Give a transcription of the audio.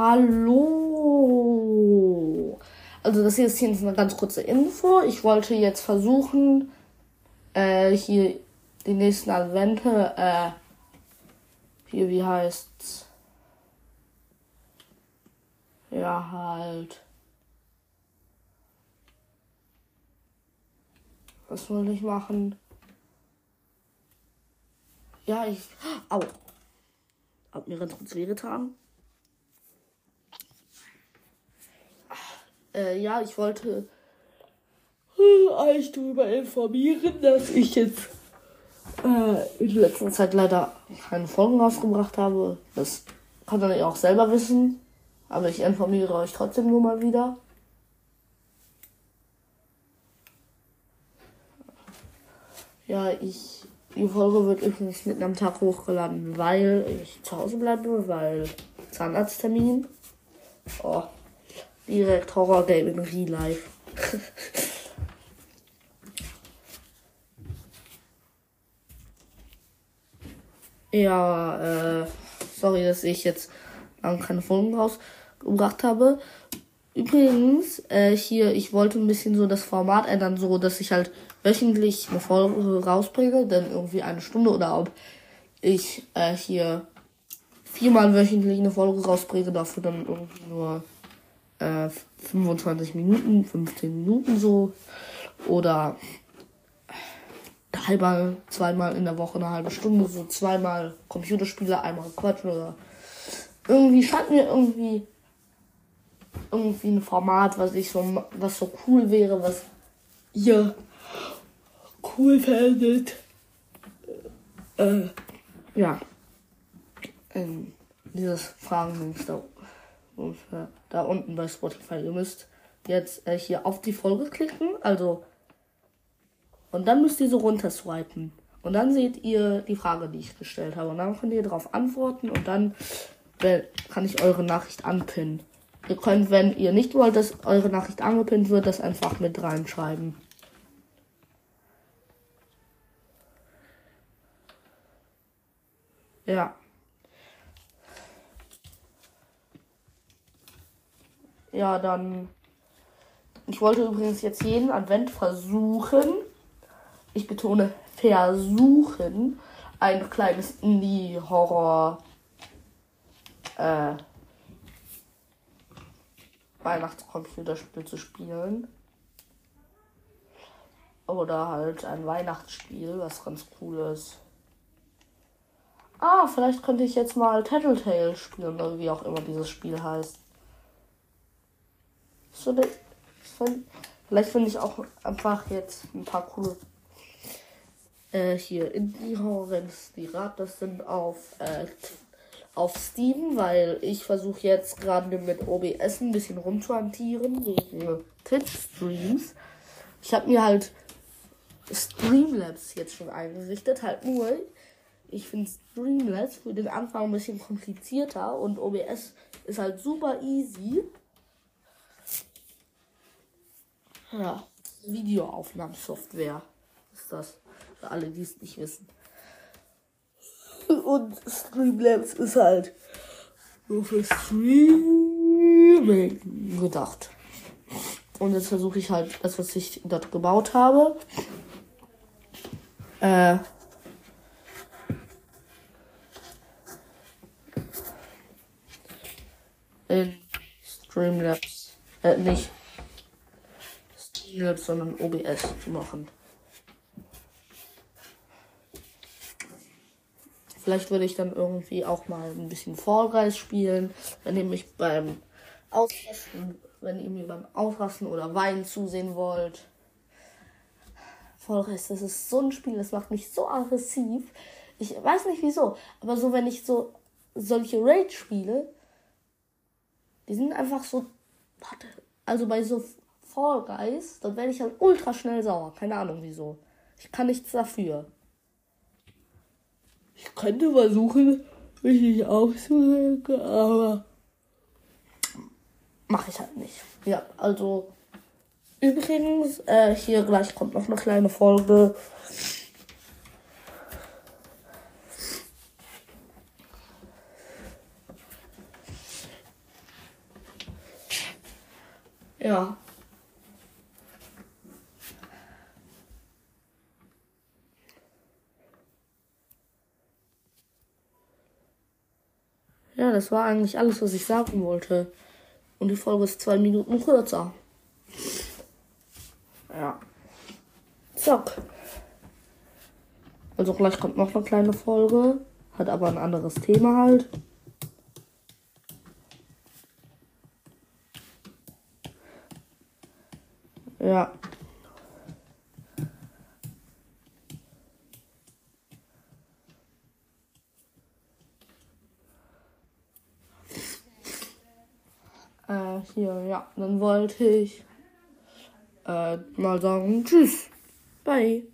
hallo. Also das hier ist jetzt eine ganz kurze Info. Ich wollte jetzt versuchen, äh, hier die nächsten Advente, äh, hier, wie heißt's? Ja, halt. Was soll ich machen? Ja, ich. Au. Hab mir ganz kurz wehgetan. Äh, ja, ich wollte äh, euch darüber informieren, dass ich jetzt äh, in letzter Zeit leider keine Folgen rausgebracht habe. Das kann ihr auch selber wissen. Aber ich informiere euch trotzdem nur mal wieder. Ja, ich. Die Folge wird übrigens mitten am Tag hochgeladen, weil ich zu Hause bleibe, weil Zahnarzttermin. Oh, direkt Horror Game in Real Life. ja, äh, sorry, dass ich jetzt lange keine Folgen rausgebracht habe. Übrigens, äh, hier, ich wollte ein bisschen so das Format ändern, so dass ich halt wöchentlich eine Folge rausbringe, dann irgendwie eine Stunde oder ob ich äh, hier viermal wöchentlich eine Folge rausbringe, dafür dann irgendwie nur äh, 25 Minuten, 15 Minuten so. Oder halber, zweimal in der Woche eine halbe Stunde, so zweimal Computerspiele, einmal quatschen oder irgendwie scheint mir irgendwie irgendwie ein Format, was ich so was so cool wäre, was ihr cool findet. Äh, ja. Ähm, dieses Fragen da, da unten bei Spotify. Ihr müsst jetzt äh, hier auf die Folge klicken, also und dann müsst ihr so runter swipen. Und dann seht ihr die Frage, die ich gestellt habe. Und dann könnt ihr darauf antworten und dann kann ich eure Nachricht anpinnen. Ihr könnt, wenn ihr nicht wollt, dass eure Nachricht angepinnt wird, das einfach mit reinschreiben. Ja. Ja, dann. Ich wollte übrigens jetzt jeden Advent versuchen. Ich betone versuchen, ein kleines Indie-Horror äh, Weihnachtscomputerspiel zu spielen. Oder halt ein Weihnachtsspiel, was ganz cool ist. Ah, vielleicht könnte ich jetzt mal Tattletale spielen, oder wie auch immer dieses Spiel heißt. So, vielleicht finde ich auch einfach jetzt ein paar coole äh, hier Indie-Horrors, die Rat, das sind auf äh, auf Steam, weil ich versuche jetzt gerade mit OBS ein bisschen rumzuhantieren, für Twitch-Streams. Ich habe mir halt Streamlabs jetzt schon eingerichtet, halt nur, ich finde Streamlabs für den Anfang ein bisschen komplizierter und OBS ist halt super easy. Ja, Videoaufnahmesoftware ist das, für alle, die es nicht wissen. Und Streamlabs ist halt nur für Streaming gedacht. Und jetzt versuche ich halt das, was ich dort gebaut habe, äh, in Streamlabs, äh, nicht Streamlabs, sondern OBS zu machen. Vielleicht würde ich dann irgendwie auch mal ein bisschen Guys spielen, wenn ihr mich beim Ausrasten, wenn ihr mir beim Ausrasten oder Weinen zusehen wollt. Guys, das ist so ein Spiel, das macht mich so aggressiv. Ich weiß nicht wieso, aber so wenn ich so solche Raid spiele, die sind einfach so, warte, also bei so Fall Guys, dann werde ich halt ultra schnell sauer. Keine Ahnung wieso. Ich kann nichts dafür. Ich könnte versuchen, mich nicht aufzuregen, aber mache ich halt nicht. Ja, also übrigens, äh, hier gleich kommt noch eine kleine Folge. Ja. Ja, das war eigentlich alles, was ich sagen wollte. Und die Folge ist zwei Minuten kürzer. Ja. Zack. Also gleich kommt noch eine kleine Folge. Hat aber ein anderes Thema halt. Ja. Hier, ja. Dann wollte ich äh, mal sagen, tschüss. Bye.